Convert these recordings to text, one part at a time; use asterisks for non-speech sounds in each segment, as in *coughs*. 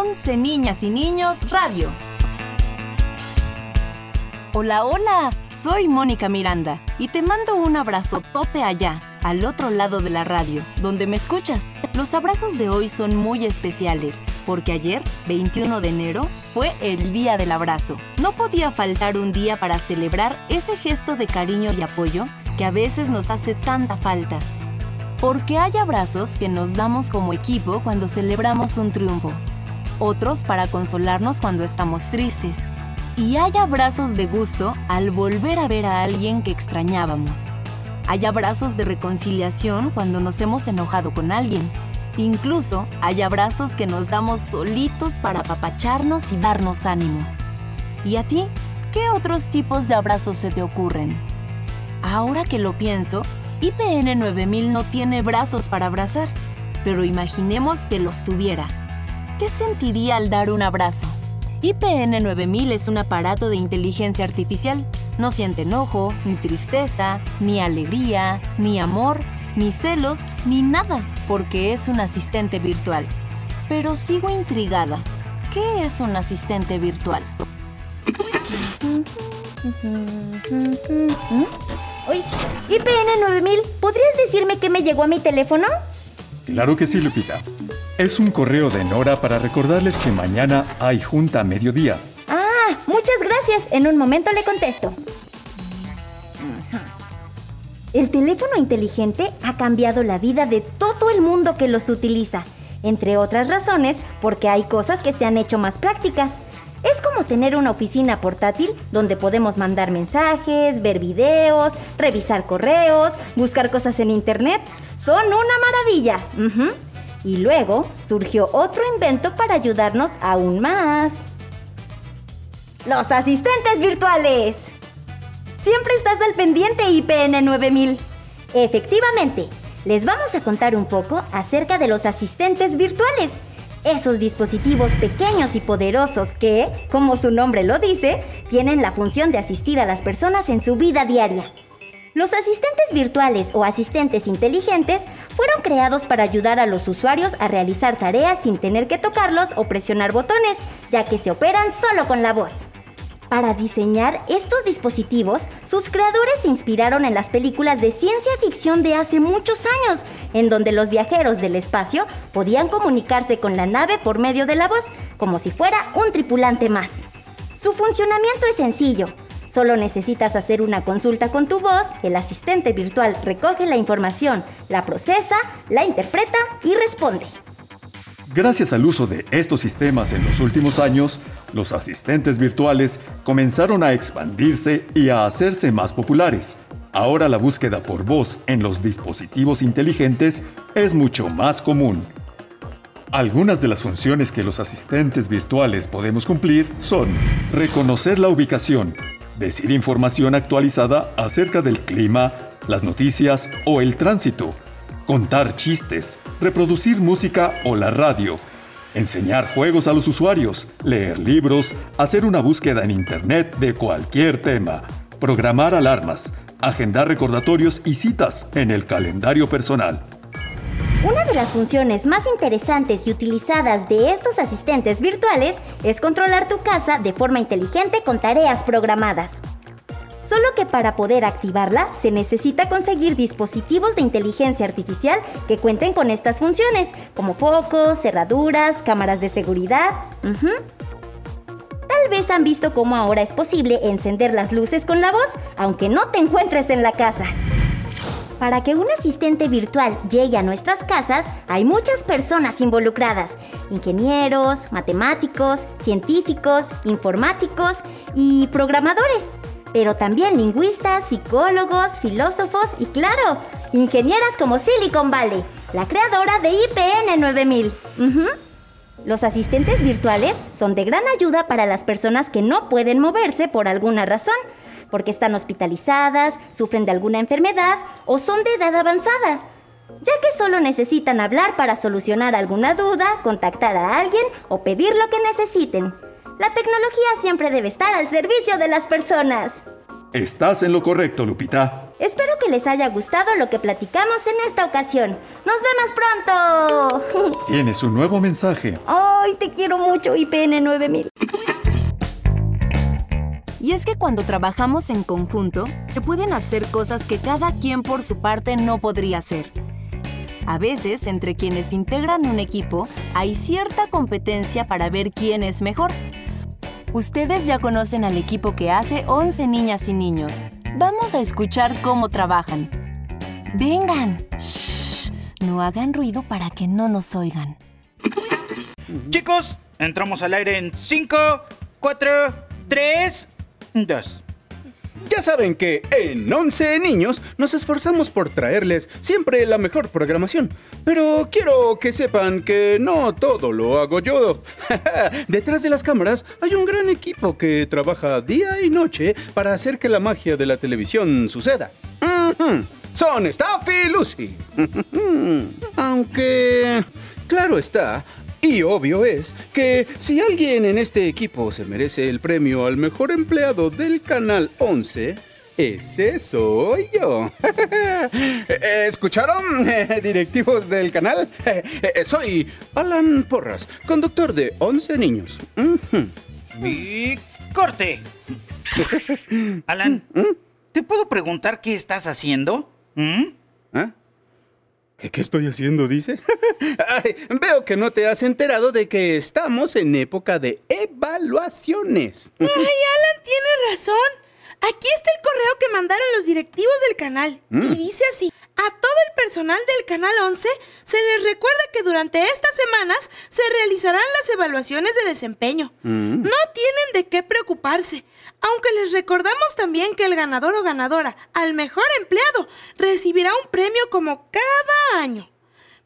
11 Niñas y Niños Radio. Hola, hola, soy Mónica Miranda y te mando un abrazo tote allá, al otro lado de la radio, donde me escuchas. Los abrazos de hoy son muy especiales, porque ayer, 21 de enero, fue el Día del Abrazo. No podía faltar un día para celebrar ese gesto de cariño y apoyo que a veces nos hace tanta falta. Porque hay abrazos que nos damos como equipo cuando celebramos un triunfo, otros para consolarnos cuando estamos tristes, y hay abrazos de gusto al volver a ver a alguien que extrañábamos. Hay abrazos de reconciliación cuando nos hemos enojado con alguien. Incluso hay abrazos que nos damos solitos para apapacharnos y darnos ánimo. ¿Y a ti? ¿Qué otros tipos de abrazos se te ocurren? Ahora que lo pienso, IPN 9000 no tiene brazos para abrazar, pero imaginemos que los tuviera. ¿Qué sentiría al dar un abrazo? IPN 9000 es un aparato de inteligencia artificial. No siente enojo, ni tristeza, ni alegría, ni amor, ni celos, ni nada, porque es un asistente virtual. Pero sigo intrigada. ¿Qué es un asistente virtual? Uy, IPN 9000, ¿podrías decirme qué me llegó a mi teléfono? Claro que sí, Lupita. Es un correo de Nora para recordarles que mañana hay junta a mediodía. Ah, muchas gracias. En un momento le contesto. El teléfono inteligente ha cambiado la vida de todo el mundo que los utiliza. Entre otras razones, porque hay cosas que se han hecho más prácticas. Es como tener una oficina portátil donde podemos mandar mensajes, ver videos, revisar correos, buscar cosas en internet. Son una maravilla. Ujú. Y luego surgió otro invento para ayudarnos aún más. Los asistentes virtuales. Siempre estás al pendiente IPN 9000. Efectivamente, les vamos a contar un poco acerca de los asistentes virtuales. Esos dispositivos pequeños y poderosos que, como su nombre lo dice, tienen la función de asistir a las personas en su vida diaria. Los asistentes virtuales o asistentes inteligentes fueron creados para ayudar a los usuarios a realizar tareas sin tener que tocarlos o presionar botones, ya que se operan solo con la voz. Para diseñar estos dispositivos, sus creadores se inspiraron en las películas de ciencia ficción de hace muchos años, en donde los viajeros del espacio podían comunicarse con la nave por medio de la voz, como si fuera un tripulante más. Su funcionamiento es sencillo. Solo necesitas hacer una consulta con tu voz, el asistente virtual recoge la información, la procesa, la interpreta y responde. Gracias al uso de estos sistemas en los últimos años, los asistentes virtuales comenzaron a expandirse y a hacerse más populares. Ahora la búsqueda por voz en los dispositivos inteligentes es mucho más común. Algunas de las funciones que los asistentes virtuales podemos cumplir son reconocer la ubicación, decir información actualizada acerca del clima, las noticias o el tránsito, contar chistes, reproducir música o la radio, enseñar juegos a los usuarios, leer libros, hacer una búsqueda en Internet de cualquier tema, programar alarmas, agendar recordatorios y citas en el calendario personal. Una de las funciones más interesantes y utilizadas de estos asistentes virtuales es controlar tu casa de forma inteligente con tareas programadas. Solo que para poder activarla se necesita conseguir dispositivos de inteligencia artificial que cuenten con estas funciones, como focos, cerraduras, cámaras de seguridad. Tal vez han visto cómo ahora es posible encender las luces con la voz, aunque no te encuentres en la casa. Para que un asistente virtual llegue a nuestras casas, hay muchas personas involucradas. Ingenieros, matemáticos, científicos, informáticos y programadores. Pero también lingüistas, psicólogos, filósofos y claro, ingenieras como Silicon Valley, la creadora de IPN 9000. Ujú. Los asistentes virtuales son de gran ayuda para las personas que no pueden moverse por alguna razón, porque están hospitalizadas, sufren de alguna enfermedad o son de edad avanzada, ya que solo necesitan hablar para solucionar alguna duda, contactar a alguien o pedir lo que necesiten. La tecnología siempre debe estar al servicio de las personas. Estás en lo correcto, Lupita. Espero que les haya gustado lo que platicamos en esta ocasión. ¡Nos vemos pronto! *laughs* Tienes un nuevo mensaje. ¡Ay, te quiero mucho, IPN 9000! Y es que cuando trabajamos en conjunto, se pueden hacer cosas que cada quien por su parte no podría hacer. A veces, entre quienes integran un equipo, hay cierta competencia para ver quién es mejor. Ustedes ya conocen al equipo que hace 11 niñas y niños. Vamos a escuchar cómo trabajan. Vengan. No hagan ruido para que no nos oigan. Chicos, entramos al aire en 5, 4, 3, 2. Ya saben que en 11 niños nos esforzamos por traerles siempre la mejor programación. Pero quiero que sepan que no todo lo hago yo. *laughs* Detrás de las cámaras hay un gran equipo que trabaja día y noche para hacer que la magia de la televisión suceda. Son Staff y Lucy. *laughs* Aunque, claro está, y obvio es que si alguien en este equipo se merece el premio al mejor empleado del Canal 11, ese soy yo. *laughs* ¿Escucharon, *laughs* directivos del canal? *laughs* Soy Alan Porras, conductor de 11 niños. Y corte. Alan, ¿te puedo preguntar qué estás haciendo? ¿Mm? ¿Ah? ¿Qué, qué estoy haciendo, dice? Ay, veo que no te has enterado de que estamos en época de evaluaciones. Ay, Alan tiene razón. Aquí está el correo que mandaron los directivos del canal. Y dice así. A todo el personal del Canal 11 se les recuerda que durante estas semanas se realizarán las evaluaciones de desempeño. No tienen de qué preocuparse, aunque les recordamos también que el ganador o ganadora al mejor empleado recibirá un premio como cada año.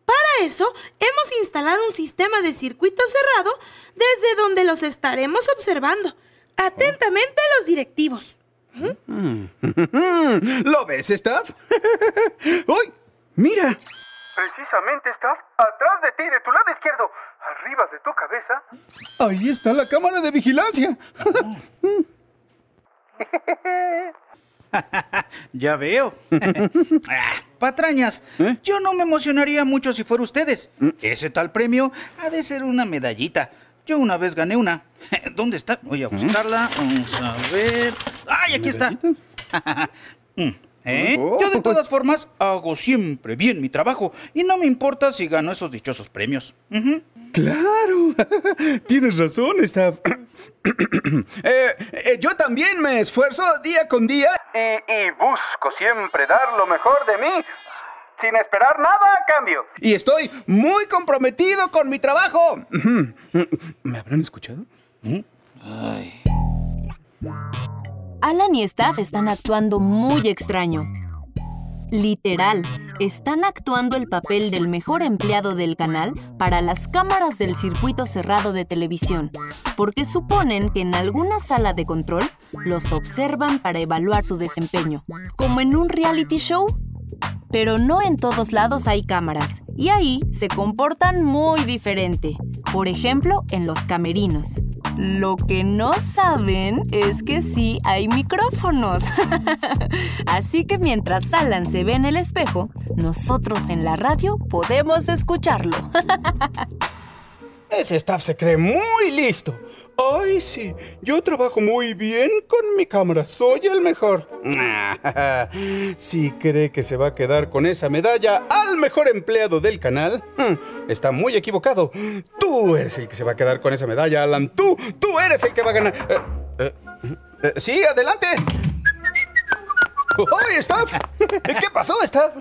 Para eso, hemos instalado un sistema de circuito cerrado desde donde los estaremos observando. Atentamente los directivos. *laughs* ¿Lo ves, Staff? *laughs* ¡Uy! ¡Mira! Precisamente, Staff, atrás de ti, de tu lado izquierdo, arriba de tu cabeza. Ahí está la cámara de vigilancia. *laughs* Ya veo. *laughs* Ah, patrañas, ¿Eh? yo no me emocionaría mucho si fuera ustedes. Ese tal premio ha de ser una medallita. Yo una vez gané una. *laughs* ¿Dónde está? Voy a buscarla. Vamos a ver. ¡Ay, aquí está! *laughs* Mm, ¿eh? Oh. Yo de todas formas hago siempre bien mi trabajo y no me importa si gano esos dichosos premios. ¡Claro! Tienes razón, Staff. *coughs* Eh, eh, yo también me esfuerzo día con día. Y, y busco siempre dar lo mejor de mí, sin esperar nada a cambio. Y estoy muy comprometido con mi trabajo. *coughs* ¿Me habrán escuchado? Alan y Staff están actuando muy extraño. Literal, están actuando el papel del mejor empleado del canal para las cámaras del circuito cerrado de televisión, porque suponen que en alguna sala de control los observan para evaluar su desempeño, como en un reality show. Pero no en todos lados hay cámaras, y ahí se comportan muy diferente. Por ejemplo, en los camerinos. Lo que no saben es que sí hay micrófonos. *laughs* Así que mientras Alan se ve en el espejo, nosotros en la radio podemos escucharlo. *laughs* Ese staff se cree muy listo. Ay, sí, yo trabajo muy bien con mi cámara, soy el mejor. *laughs* Si cree que se va a quedar con esa medalla al mejor empleado del canal, hmm, está muy equivocado. Tú eres el que se va a quedar con esa medalla, Alan. Tú, tú eres el que va a ganar. Eh, eh, eh, sí, adelante. ¡Oye, Staff! ¿Qué pasó, Staff?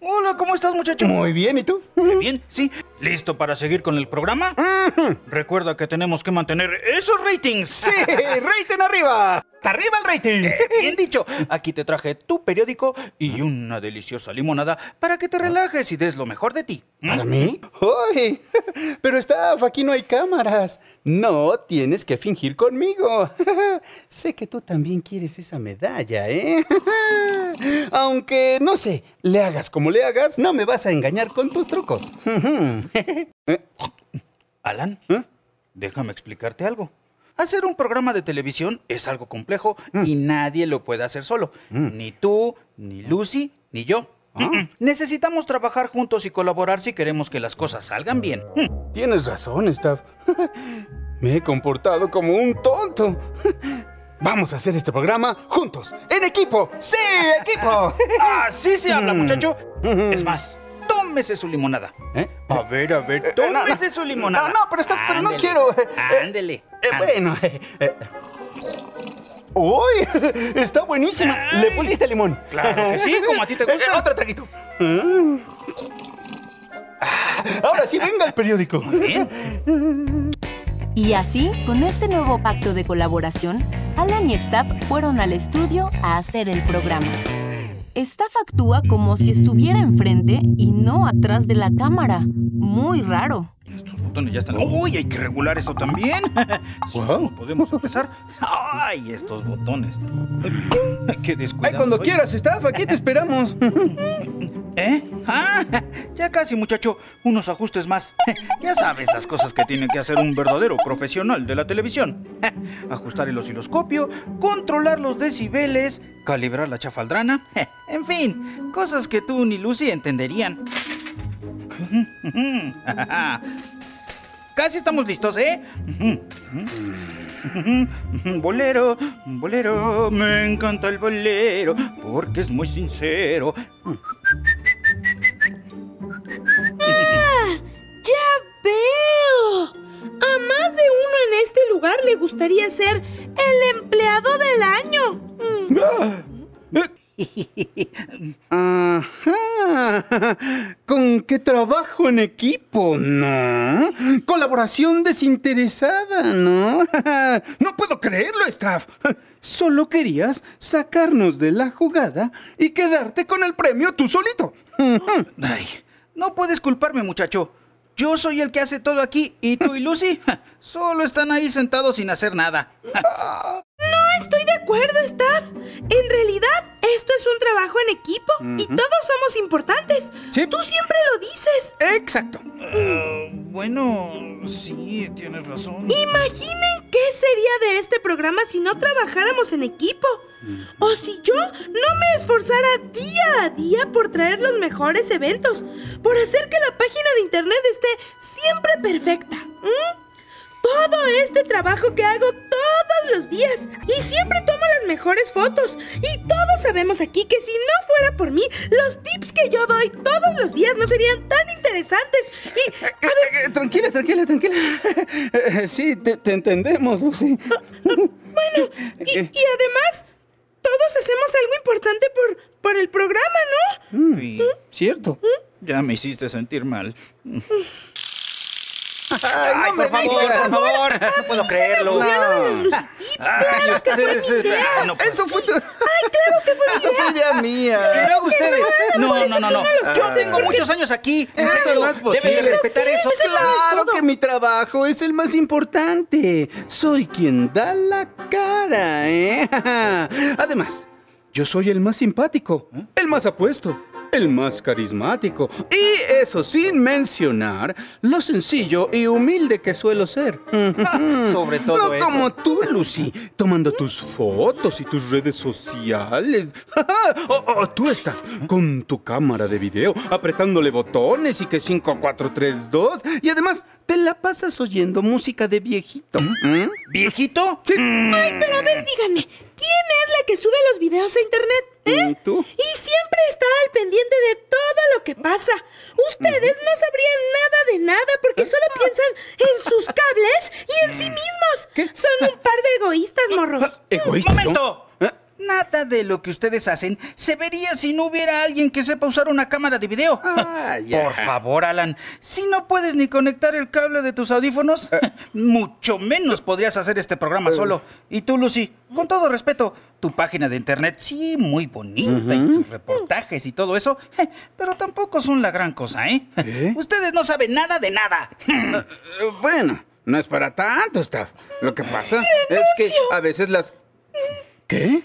Hola, ¿cómo estás, muchacho? Muy bien, ¿y tú? Bien, sí. ¿Listo para seguir con el programa? Recuerda que tenemos que mantener esos ratings. ¡Sí! ¡Rating arriba! ¡Arriba el rating! Eh, Bien dicho. Aquí te traje tu periódico y una deliciosa limonada para que te relajes y des lo mejor de ti. ¿Mm? ¿Para mí? ¡Uy! *laughs* Pero Staff, aquí no hay cámaras. No tienes que fingir conmigo. *laughs* sé que tú también quieres esa medalla, ¿eh? *laughs* Aunque, no sé, le hagas como le hagas, no me vas a engañar con tus trucos. Alan, ¿Eh? déjame explicarte algo. Hacer un programa de televisión es algo complejo y nadie lo puede hacer solo. Ni tú, ni Lucy, ni yo. Necesitamos trabajar juntos y colaborar si queremos que las cosas salgan bien. Mm. Tienes razón, Staff. *laughs* Me he comportado como un tonto. *laughs* Vamos a hacer este programa juntos, en equipo. ¡Sí, equipo! *laughs* Así se habla, muchacho. Es más, tómese su limonada. ¿Eh? A ver, a ver, Eh, no, no. tómese su limonada. No, no, pero está- pero no quiero, eh, eh, Ándele. Eh, bueno. eh, eh. ¡Uy! *laughs* Está buenísima. Le pusiste limón. Claro que sí, como a ti te gusta. Eh, *laughs* otro traguito. Ah, Ahora sí, venga el periódico. Bien. Y así, con este nuevo pacto de colaboración, Alan y Staff fueron al estudio a hacer el programa. Staff actúa como si estuviera enfrente y no atrás de la cámara. Muy raro. Estos botones ya están. ¡Uy! Hay que regular eso también. *laughs* ¿cómo podemos empezar? ¡Ay! Estos botones. ¡Qué Ay, descuidado! cuando soy. quieras, Staff, aquí te esperamos. *laughs* ¿Eh? ¡Ah! Ya casi, muchacho. Unos ajustes más. *laughs* Ya sabes las cosas que tiene que hacer un verdadero profesional de la televisión. *laughs* Ajustar el osciloscopio, controlar los decibeles, calibrar la chafaldrana. *laughs* En fin, cosas que tú ni Lucy entenderían. Casi estamos listos, ¿eh? Bolero, bolero, me encanta el bolero porque es muy sincero. Lugar le gustaría ser el empleado del año. Mm. *laughs* Ajá. Con que trabajo en equipo, ¿no? Colaboración desinteresada, ¿no? *laughs* No puedo creerlo, Staff. Solo querías sacarnos de la jugada y quedarte con el premio tú solito. Ay, no puedes culparme, muchacho. Yo soy el que hace todo aquí y tú y Lucy *laughs* solo están ahí sentados sin hacer nada. *laughs* Estoy de acuerdo, Staff. En realidad, esto es un trabajo en equipo y todos somos importantes. Sí. Tú siempre lo dices. Exacto. Ah, bueno, sí, tienes razón. Imaginen qué sería de este programa si no trabajáramos en equipo. O si yo no me esforzara día a día por traer los mejores eventos, por hacer que la página de internet esté siempre perfecta. Todo este trabajo que hago todos los días y siempre tomo las mejores fotos. Y todos sabemos aquí que si no fuera por mí, los tips que yo doy todos los días no serían tan interesantes. Y Eh, eh, tranquila, tranquila, tranquila. *laughs* Eh, Sí, te, te entendemos, Lucy. Bueno, *laughs* y, y además, todos hacemos algo importante por, por el programa, ¿no? Sí, Cierto. ya me hiciste sentir mal. Ay, Ay, no me por favor, digas. por favor. No puedo creerlo. No. Ay, ustedes. ah, no. Eso fue tu... Ay, claro que fue Eso fue idea Y mía. luego ustedes. No, no, no, no. Yo tengo muchos años aquí. En Eso no es Deben posible. respetar eso. Claro que mi trabajo es el más importante. Soy quien da la cara, ¿eh? *laughs* Además, yo soy el más simpático, el más apuesto, el más carismático. Y eso sin mencionar lo sencillo y humilde que suelo ser. *laughs* Sobre todo no eso. como tú, Lucy, tomando tus fotos y tus redes sociales. *laughs* o, o tú estás con tu cámara de video, apretándole botones y que 5, 4, 3, 2. Y además, te la pasas oyendo música de viejito. ¿Mm? ¿Viejito? Ay, pero a ver, díganme, ¿quién es la que sube los videos a internet? ¿Eh? ¿Y tú? Y siempre está al pendiente de todo lo que pasa. Ustedes no sabrían nada de nada porque solo piensan en sus cables y en sí mismos. ¿Qué? Son un par de egoístas, morros. *laughs* ¿Egoísta? ¡Momento! ¿Eh? Nada de lo que ustedes hacen se vería si no hubiera alguien que sepa usar una cámara de video. Ah. *laughs* Por favor, Alan, si no puedes ni conectar el cable de tus audífonos, Eh. *laughs* mucho menos podrías hacer este programa solo. Y tú, Lucy, con todo respeto, tu página de internet sí muy bonita y tus reportajes y todo eso, pero tampoco son la gran cosa, ¿eh? ¿Qué? *laughs* Ustedes no saben nada de nada. Eh, Bueno, no es para tanto, Staff. Lo que pasa es que a veces las... ¿Qué?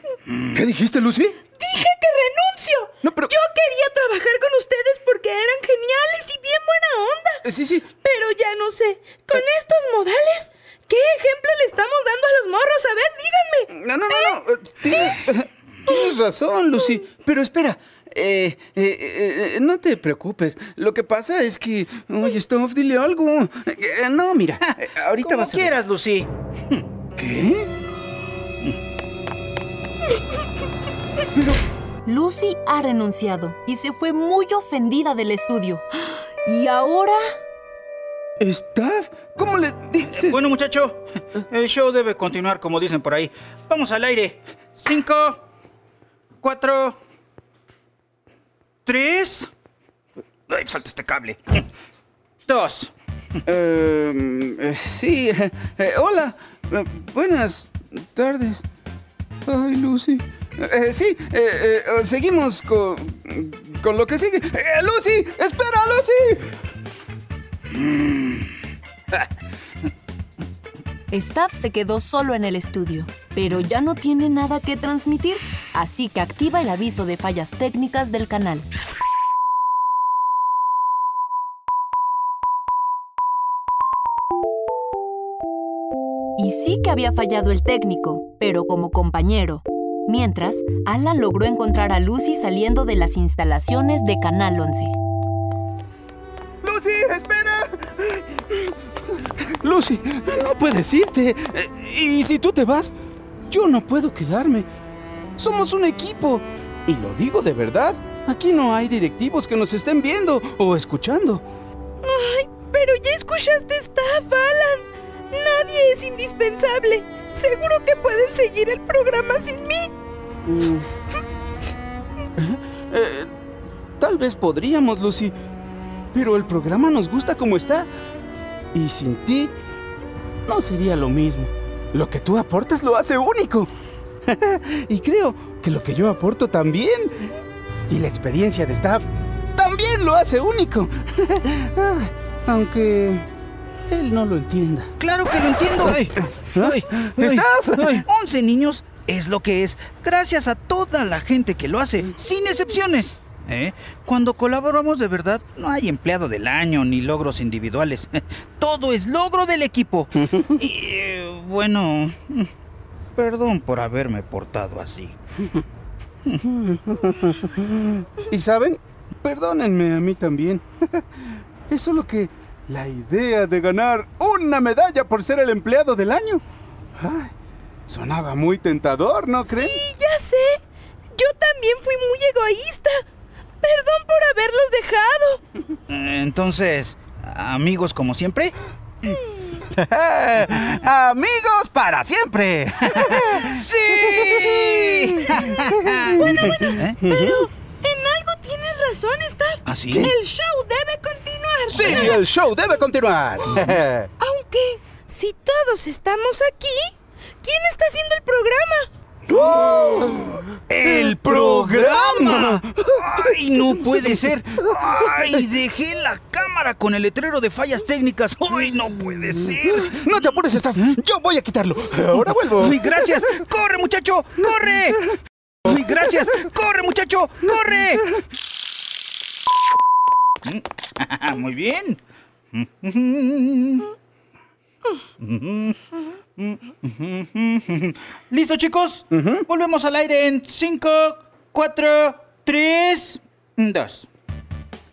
¿Qué dijiste, Lucy? Dije que renuncio. No, pero- Yo quería trabajar con ustedes porque eran geniales y bien buena onda. Eh, Sí, sí. Pero ya no sé, con estos modales, ¿qué ¿Qué ejemplo le estamos dando a los morros? A ver, díganme. No, no, no, no. eh, Tienes, tienes razón, Lucy. Pero espera. Eh, eh, eh, no te preocupes. Lo que pasa es que. Oye, Stuff, dile algo. Eh, no, mira. eh, ahorita Como vas a ver. quieras, Lucy. ¿Qué? Lucy ha renunciado y se fue muy ofendida del estudio. ¿Y ahora? ¿Staff? ¿Cómo le dices? Bueno, muchacho, el show debe continuar como dicen por ahí. Vamos al aire. Cinco, cuatro, tres. Ay, falta este cable. Dos. Eh, eh, sí. eh, hola. Eh, buenas tardes. Ay, Lucy. Eh, sí, eh, eh, seguimos con, con lo que sigue. Eh, Lucy, espera, Lucy. Staff se quedó solo en el estudio, pero ya no tiene nada que transmitir, así que activa el aviso de fallas técnicas del canal. Y sí que había fallado el técnico, pero como compañero. Mientras, Alan logró encontrar a Lucy saliendo de las instalaciones de Canal 11. Lucy, espera. Lucy, no puedes irte. Eh, Y si tú te vas, yo no puedo quedarme. Somos un equipo. Y lo digo de verdad. Aquí no hay directivos que nos estén viendo o escuchando. Ay, pero ya escuchaste staff, Alan. Nadie es indispensable. Seguro que pueden seguir el programa sin mí. Mm. *laughs* Eh, tal vez podríamos, Lucy. Pero el programa nos gusta como está. Y sin ti, no sería lo mismo. Lo que tú aportas lo hace único. *laughs* y creo que lo que yo aporto también. Y la experiencia de staff también lo hace único. *laughs* Ah, Aunque él no lo entienda. Claro que lo entiendo. Ay, ay, ay, Staff. ay. 11 niños es lo que es, gracias a toda la gente que lo hace, sin excepciones. ¿Eh? Cuando colaboramos de verdad, no hay empleado del año ni logros individuales. *laughs* Todo es logro del equipo. *laughs* Y bueno, perdón por haberme portado así. *laughs* Y saben, perdónenme a mí también. Es solo que la idea de ganar una medalla por ser el empleado del año. ay, sonaba muy tentador, ¿no creen? Y ya sé. Yo también fui muy egoísta. Perdón por haberlos dejado. Eh, Entonces, amigos como siempre. *laughs* Amigos para siempre. *laughs* ¡Sí! *laughs* bueno, bueno. Pero en algo tienes razón, Staff. ¿Ah, sí? El show debe continuar. Sí, el show debe continuar. *laughs* Aunque, si todos estamos aquí, ¿quién está haciendo el programa? ¡El programa! ¡Ay, no puede ser! ¡Ay, dejé la cámara con el letrero de fallas técnicas! ¡Ay, no puede ser! No te apures, staff. Yo voy a quitarlo. Ahora vuelvo. ¡Ay, gracias! ¡Corre, muchacho! ¡Corre! ¡Ay, gracias! ¡Corre, muchacho! ¡Corre! *laughs* Muy bien. ¿Listo, chicos? Volvemos al aire en 5, 4, 3, 2.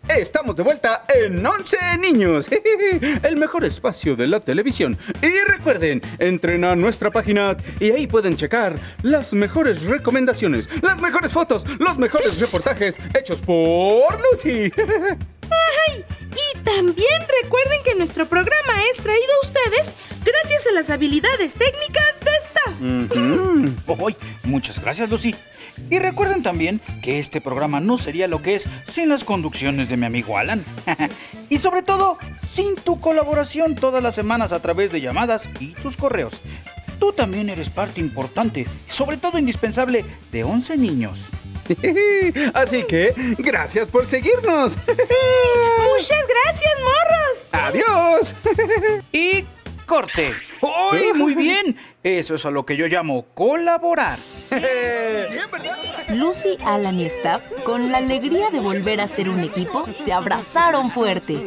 Estamos de vuelta en 11 Niños, *laughs* el mejor espacio de la televisión. Y recuerden, entren a nuestra página y ahí pueden checar las mejores recomendaciones, las mejores fotos, los mejores reportajes hechos por Lucy. *laughs* ¡Ay! Y también recuerden que nuestro programa es traído a ustedes gracias a las habilidades técnicas de Staff. Hoy, muchas gracias, Lucy. Y recuerden también que este programa no sería lo que es sin las conducciones de mi amigo Alan. *laughs* y sobre todo, sin tu colaboración todas las semanas a través de llamadas y tus correos. Tú también eres parte importante, sobre todo indispensable, de 11 niños. *laughs* Así que, gracias por seguirnos. Muchas gracias, morros. Adiós. *laughs* Y corte. ¡Uy, muy *laughs* bien! Eso es a lo que yo llamo colaborar. Lucy, Alan y Staff, con la alegría de volver a ser un equipo, se abrazaron fuerte.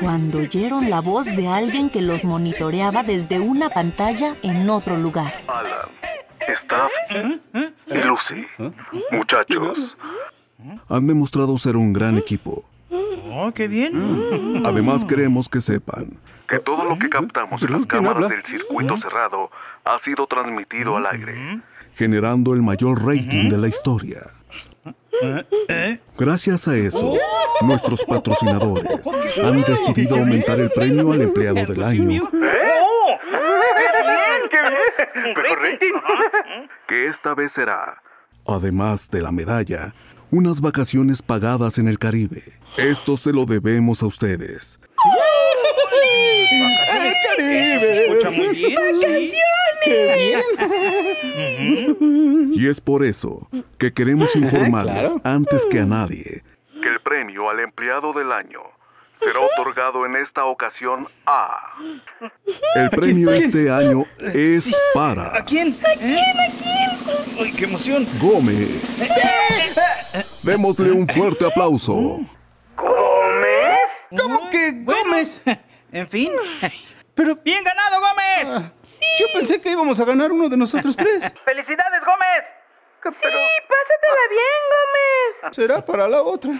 cuando oyeron la voz de alguien que los monitoreaba desde una pantalla en otro lugar. Alan, Staff y Lucy. Muchachos, Han demostrado ser un gran equipo. Oh, qué bien. Además queremos que sepan que todo lo que captamos en las ¿Quién cámaras del circuito cerrado ha sido transmitido al aire. generando el mayor rating de la historia. Gracias a eso, nuestros patrocinadores han decidido aumentar el premio al empleado del año. Que esta vez será. Además de la medalla, unas vacaciones pagadas en el Caribe. Esto se lo debemos a ustedes. Escucha muy bien. sí. Y es por eso que queremos *laughs* informarles antes que a nadie. Que el premio al empleado del año será otorgado en esta ocasión a el premio este año es para ¿A quién? ¿A quién? ¿A quién? ¡Ay, qué emoción! Gómez. Démosle un fuerte aplauso. ¿Cómo que Gómez? *laughs* En fin. *laughs* Pero ¡Bien ganado, Gómez! yo pensé que íbamos a ganar uno de nosotros tres. *laughs* ¡Felicidades, Gómez! Pásatela bien, Gómez. Será para la otra.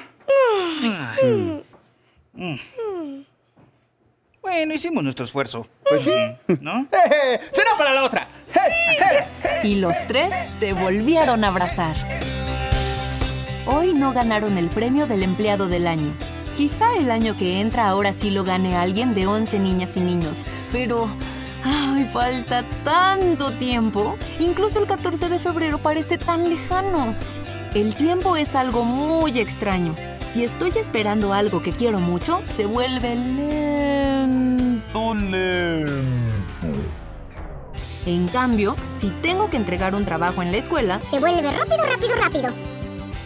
Bueno, hicimos nuestro esfuerzo. Pues sí. ¿No? *laughs* Eh, será para la otra. *laughs* Y los tres se volvieron a abrazar. Hoy no ganaron el premio del empleado del año. Quizá el año que entra ahora sí lo gane alguien de 11 niñas y niños, pero... ¡Ay, falta tanto tiempo! Incluso el 14 de febrero parece tan lejano. El tiempo es algo muy extraño. Si estoy esperando algo que quiero mucho, se vuelve lento, lento. En cambio, si tengo que entregar un trabajo en la escuela, Se vuelve rápido, rápido, rápido.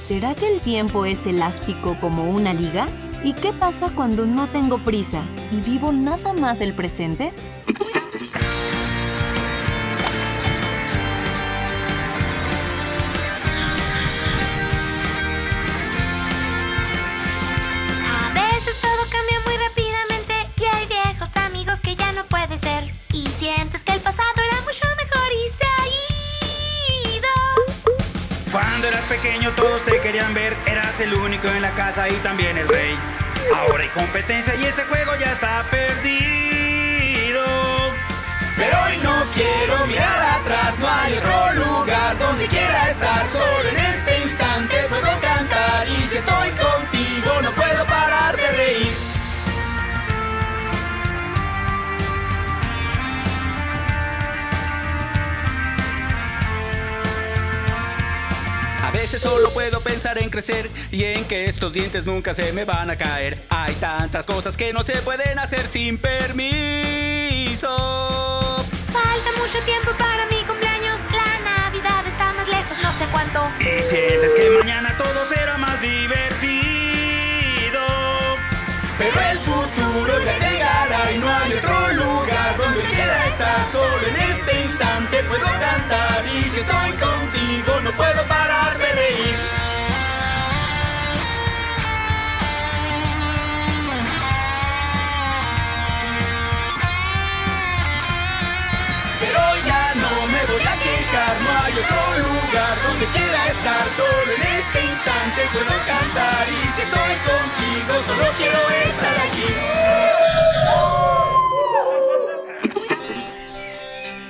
¿será que el tiempo es elástico como una liga? ¿Y qué pasa cuando no tengo prisa y vivo nada más el presente? Eras el único en la casa y también el rey. Ahora hay competencia y este juego ya está perdido. Pero hoy no quiero mirar atrás, no hay otro lugar donde quiera estar. Solo en este instante puedo cantar y si estoy contigo no puedo parar de reír. A veces solo puedo pensar en crecer y en que estos dientes nunca se me van a caer. Hay tantas cosas que no se pueden hacer sin permiso. Falta mucho tiempo para mi cumpleaños. La Navidad está más lejos, no sé cuánto. Y sientes que mañana todo será más divertido. Pero el futuro ya llegará y no hay otro lugar donde quiera estar. Solo en este instante puedo cantar y si estoy contigo no puedo parar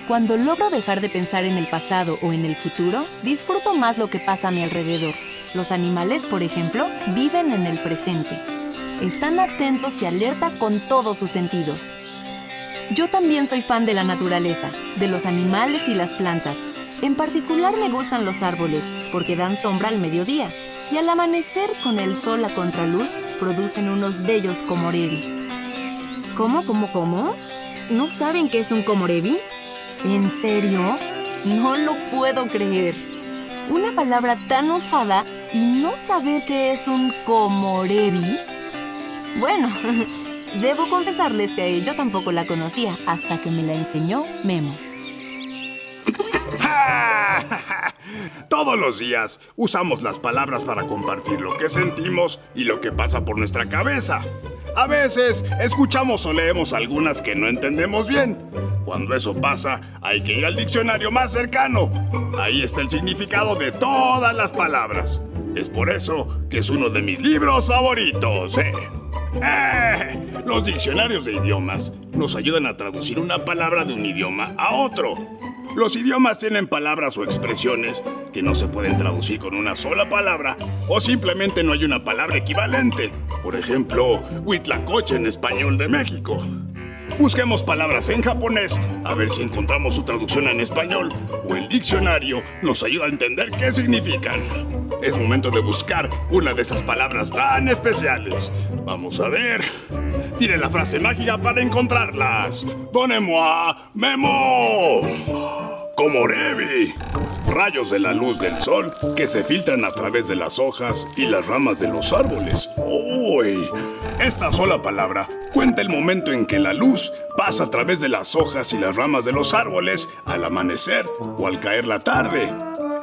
Cuando logro dejar de pensar en el pasado o en el futuro, disfruto más lo que pasa a mi alrededor. Los animales, por ejemplo, viven en el presente. Están atentos y alerta con todos sus sentidos. Yo también soy fan de la naturaleza, de los animales y las plantas. En particular me gustan los árboles, porque dan sombra al mediodía. Y al amanecer con el sol a contraluz, producen unos bellos comorevis. ¿Cómo, cómo, cómo? ¿No saben qué es un comorebi? ¿En serio? No lo puedo creer. Una palabra tan osada y no saber qué es un comorebi. Bueno, *laughs* debo confesarles que yo tampoco la conocía hasta que me la enseñó Memo. *laughs* Todos los días usamos las palabras para compartir lo que sentimos y lo que pasa por nuestra cabeza. A veces escuchamos o leemos algunas que no entendemos bien. Cuando eso pasa, hay que ir al diccionario más cercano. Ahí está el significado de todas las palabras. Es por eso que es uno de mis libros favoritos. ¿eh? Eh, los diccionarios de idiomas nos ayudan a traducir una palabra de un idioma a otro. Los idiomas tienen palabras o expresiones que no se pueden traducir con una sola palabra o simplemente no hay una palabra equivalente. Por ejemplo, Huitlacoche en español de México. Busquemos palabras en japonés a ver si encontramos su traducción en español o el diccionario nos ayuda a entender qué significan. Es momento de buscar una de esas palabras tan especiales. Vamos a ver. Tire la frase mágica para encontrarlas. Donnez-moi Memo. Komorebi. Rayos de la luz del sol que se filtran a través de las hojas y las ramas de los árboles. ¡Uy! Esta sola palabra cuenta el momento en que la luz pasa a través de las hojas y las ramas de los árboles al amanecer o al caer la tarde.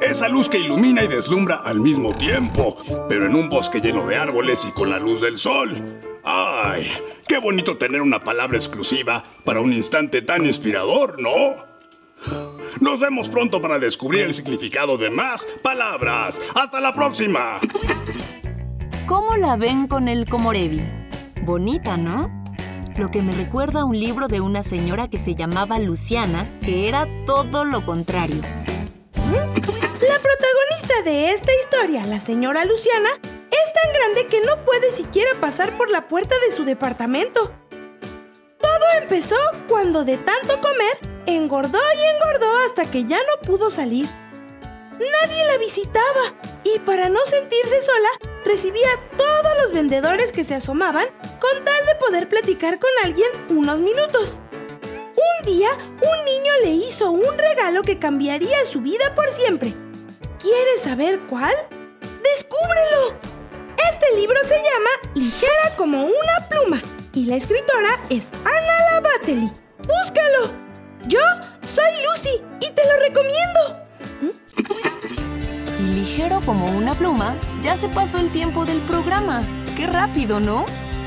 Esa luz que ilumina y deslumbra al mismo tiempo, pero en un bosque lleno de árboles y con la luz del sol. ¡Ay! ¡Qué bonito tener una palabra exclusiva para un instante tan inspirador, ¿no? Nos vemos pronto para descubrir el significado de más palabras. ¡Hasta la próxima! ¿Cómo la ven con el Komorebi? Bonita, ¿no? Lo que me recuerda a un libro de una señora que se llamaba Luciana, que era todo lo contrario. La protagonista de esta historia, la señora Luciana, es tan grande que no puede siquiera pasar por la puerta de su departamento. Todo empezó cuando de tanto comer engordó y engordó hasta que ya no pudo salir. Nadie la visitaba y para no sentirse sola recibía a todos los vendedores que se asomaban con tal de poder platicar con alguien unos minutos. Un día, un niño le hizo un regalo que cambiaría su vida por siempre. ¿Quieres saber cuál? ¡Descúbrelo! Este libro se llama Ligera como una pluma y la escritora es Ana Labateli. ¡Búscalo! Yo soy Lucy y te lo recomiendo. Y ligero como una pluma, ya se pasó el tiempo del programa. ¡Qué rápido, ¿no?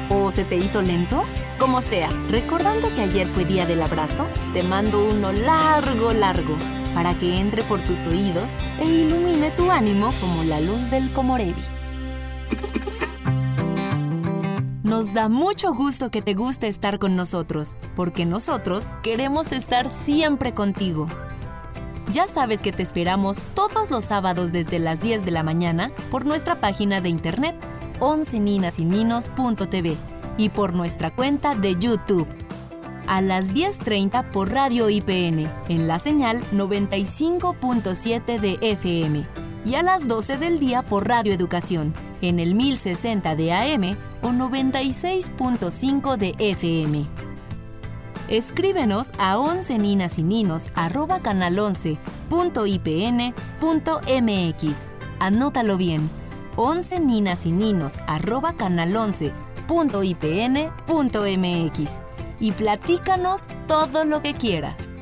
¿O se te hizo lento? Como sea, recordando que ayer fue día del abrazo, te mando uno largo, largo, para que entre por tus oídos e ilumine tu ánimo como la luz del Komorebi. Nos da mucho gusto que te guste estar con nosotros, porque nosotros queremos estar siempre contigo. Ya sabes que te esperamos todos los sábados desde las 10 de la mañana por nuestra página de internet 11ninasyninos.tv y por nuestra cuenta de YouTube. A las 10.30 por Radio IPN, en la señal 95.7 de FM. Y a las 12 del día por Radio Educación, en el 1060 de AM o 96.5 de FM. Escríbenos a 11 ninas y ninos arroba canal 11.ipn.mx. Anótalo bien. 11 ninas y ninos arroba canal 11.ipn.mx. Y platícanos todo lo que quieras.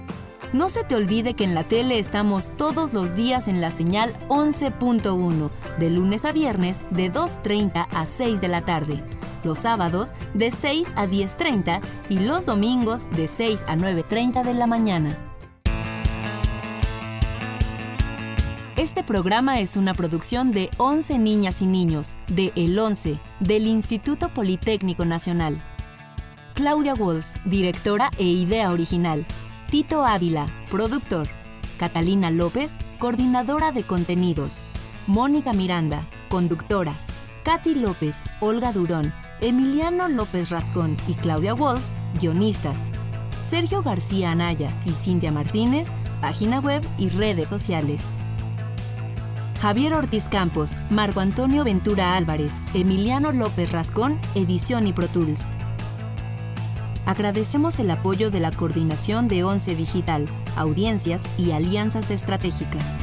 No se te olvide que en la tele estamos todos los días en la señal 11.1, de lunes a viernes de 2.30 a 6 de la tarde, los sábados de 6 a 10.30 y los domingos de 6 a 9.30 de la mañana. Este programa es una producción de 11 niñas y niños, de El 11, del Instituto Politécnico Nacional. Claudia Walls, directora e idea original. Tito Ávila, productor. Catalina López, coordinadora de contenidos. Mónica Miranda, conductora. Katy López, Olga Durón, Emiliano López Rascón y Claudia Walls, guionistas. Sergio García Anaya y Cintia Martínez, página web y redes sociales. Javier Ortiz Campos, Marco Antonio Ventura Álvarez, Emiliano López Rascón, Edición y Pro Tools. Agradecemos el apoyo de la Coordinación de ONCE Digital, Audiencias y Alianzas Estratégicas.